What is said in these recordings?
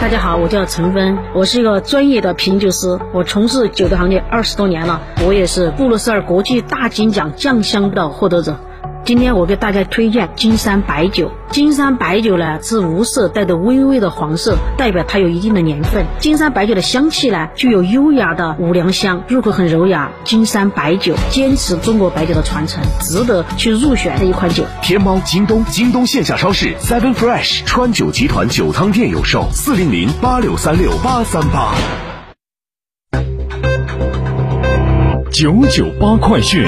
大家好，我叫陈芬，我是一个专业的品酒师，我从事酒的行业二十多年了，我也是布鲁塞尔国际大金奖酱香的获得者。今天我给大家推荐金山白酒。金山白酒呢是无色，带着微微的黄色，代表它有一定的年份。金山白酒的香气呢具有优雅的五粮香，入口很柔雅。金山白酒坚持中国白酒的传承，值得去入选的一款酒。天猫、京东、京东线下超市、Seven Fresh、川酒集团酒仓店有售，四零零八六三六八三八。九九八快讯。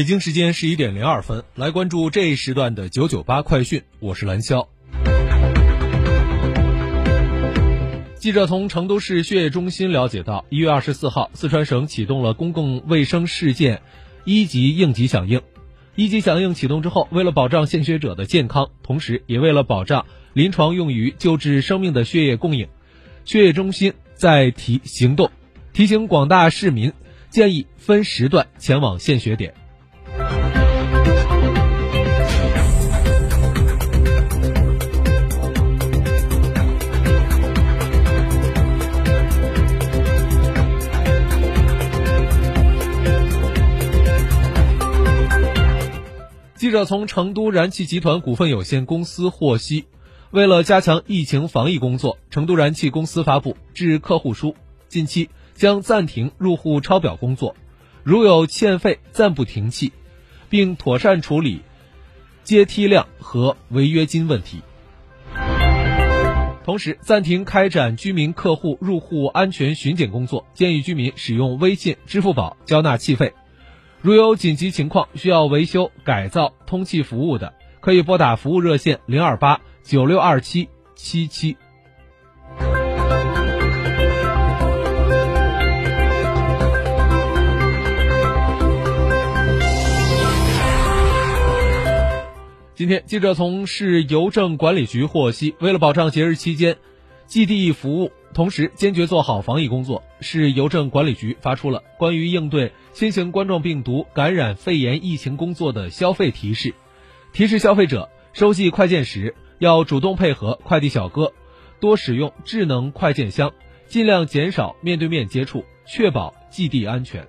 北京时间十一点零二分，来关注这一时段的九九八快讯，我是蓝霄。记者从成都市血液中心了解到，一月二十四号，四川省启动了公共卫生事件一级应急响应。一级响应启动之后，为了保障献血者的健康，同时也为了保障临床用于救治生命的血液供应，血液中心在提行动，提醒广大市民建议分时段前往献血点。记者从成都燃气集团股份有限公司获悉，为了加强疫情防疫工作，成都燃气公司发布致客户书，近期将暂停入户抄表工作，如有欠费暂不停气，并妥善处理阶梯量和违约金问题。同时，暂停开展居民客户入户安全巡检工作，建议居民使用微信、支付宝交纳气费。如有紧急情况需要维修、改造通气服务的，可以拨打服务热线零二八九六二七七七。今天，记者从市邮政管理局获悉，为了保障节日期间寄递服务，同时坚决做好防疫工作，市邮政管理局发出了关于应对新型冠状病毒感染肺炎疫情工作的消费提示，提示消费者收寄快件时要主动配合快递小哥，多使用智能快件箱，尽量减少面对面接触，确保寄递安全。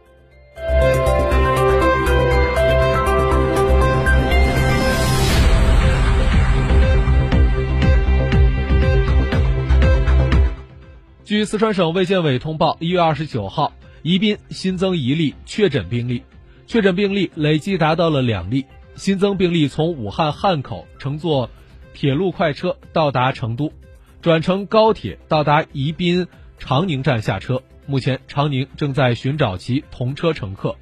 据四川省卫健委通报，一月二十九号，宜宾新增一例确诊病例，确诊病例累计达到了两例。新增病例从武汉汉口乘坐铁路快车到达成都，转乘高铁到达宜宾长宁站下车。目前，长宁正在寻找其同车乘客。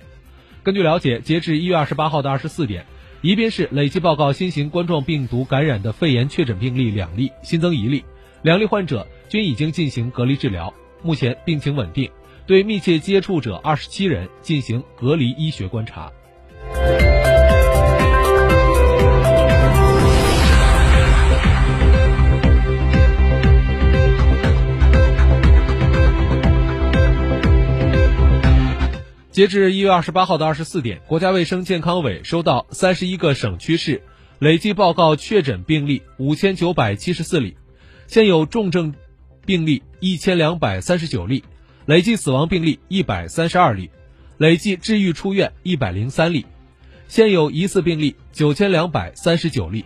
根据了解，截至一月二十八号的二十四点，宜宾市累计报告新型冠状病毒感染的肺炎确诊病例两例，新增一例，两例患者。均已经进行隔离治疗，目前病情稳定，对密切接触者二十七人进行隔离医学观察。截至一月二十八号的二十四点，国家卫生健康委收到三十一个省区市累计报告确诊病例五千九百七十四例，现有重症病例一千两百三十九例，累计死亡病例一百三十二例，累计治愈出院一百零三例，现有疑似病例九千两百三十九例。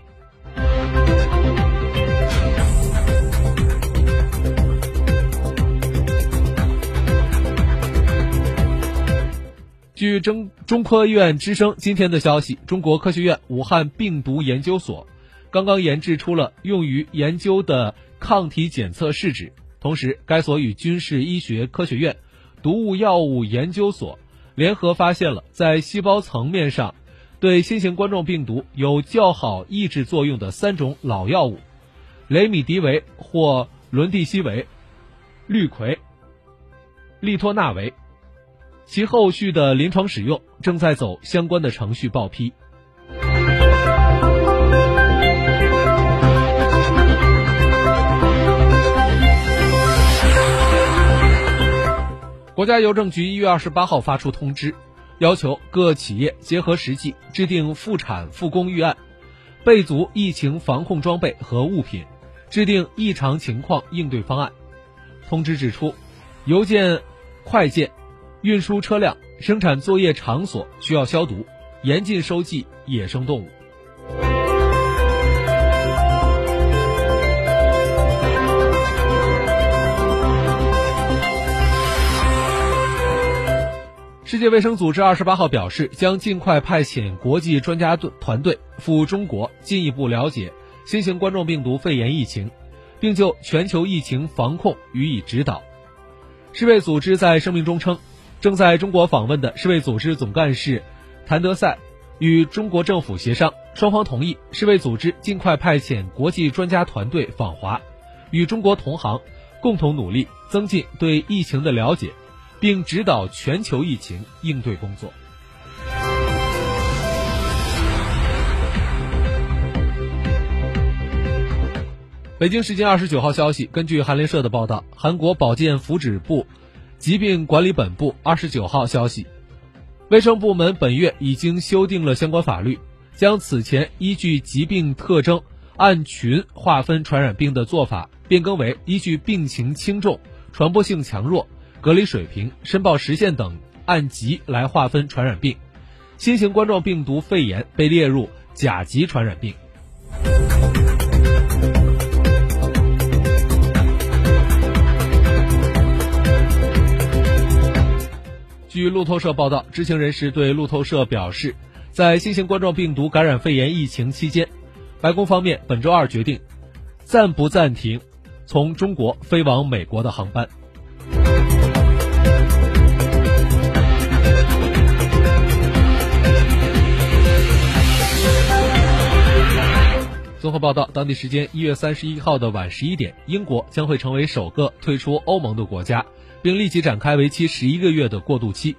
据中中科院之声今天的消息，中国科学院武汉病毒研究所刚刚研制出了用于研究的抗体检测试纸。同时，该所与军事医学科学院毒物药物研究所联合发现了在细胞层面上对新型冠状病毒有较好抑制作用的三种老药物：雷米迪韦或伦地西韦、氯喹、利托那韦。其后续的临床使用正在走相关的程序报批。国家邮政局一月二十八号发出通知，要求各企业结合实际制定复产复工预案，备足疫情防控装备和物品，制定异常情况应对方案。通知指出，邮件、快件。运输车辆、生产作业场所需要消毒，严禁收寄野生动物。世界卫生组织二十八号表示，将尽快派遣国际专家队团队赴中国，进一步了解新型冠状病毒肺炎疫情，并就全球疫情防控予以指导。世卫组织在声明中称。正在中国访问的世卫组织总干事谭德赛与中国政府协商，双方同意世卫组织尽快派遣国际专家团队访华，与中国同行共同努力增进对疫情的了解，并指导全球疫情应对工作。北京时间二十九号消息，根据韩联社的报道，韩国保健福祉部。疾病管理本部二十九号消息，卫生部门本月已经修订了相关法律，将此前依据疾病特征按群划分传染病的做法变更为依据病情轻重、传播性强弱、隔离水平、申报时限等按级来划分传染病。新型冠状病毒肺炎被列入甲级传染病。据路透社报道，知情人士对路透社表示，在新型冠状病毒感染肺炎疫情期间，白宫方面本周二决定暂不暂停从中国飞往美国的航班。报道，当地时间一月三十一号的晚十一点，英国将会成为首个退出欧盟的国家。并立即展开为期十一个月的过渡期，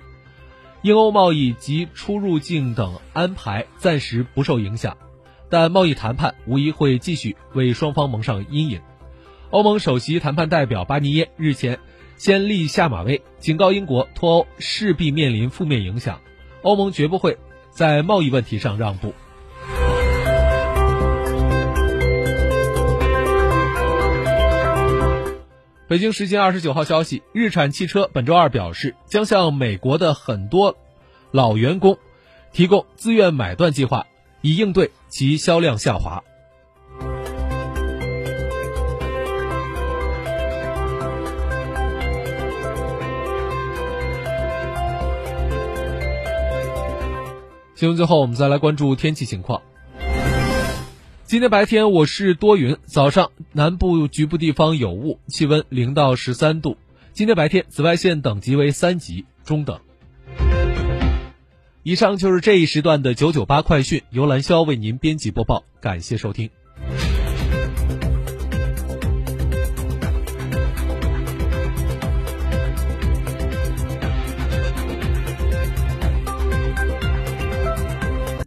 英欧贸易及出入境等安排暂时不受影响，但贸易谈判无疑会继续为双方蒙上阴影。欧盟首席谈判代表巴尼耶日前先立下马威，警告英国脱欧势必面临负面影响，欧盟绝不会在贸易问题上让步。北京时间二十九号消息，日产汽车本周二表示，将向美国的很多老员工提供自愿买断计划，以应对其销量下滑。新闻最后，我们再来关注天气情况。今天白天我市多云，早上南部局部地方有雾，气温零到十三度。今天白天紫外线等级为三级，中等。以上就是这一时段的九九八快讯，由兰霄为您编辑播报，感谢收听。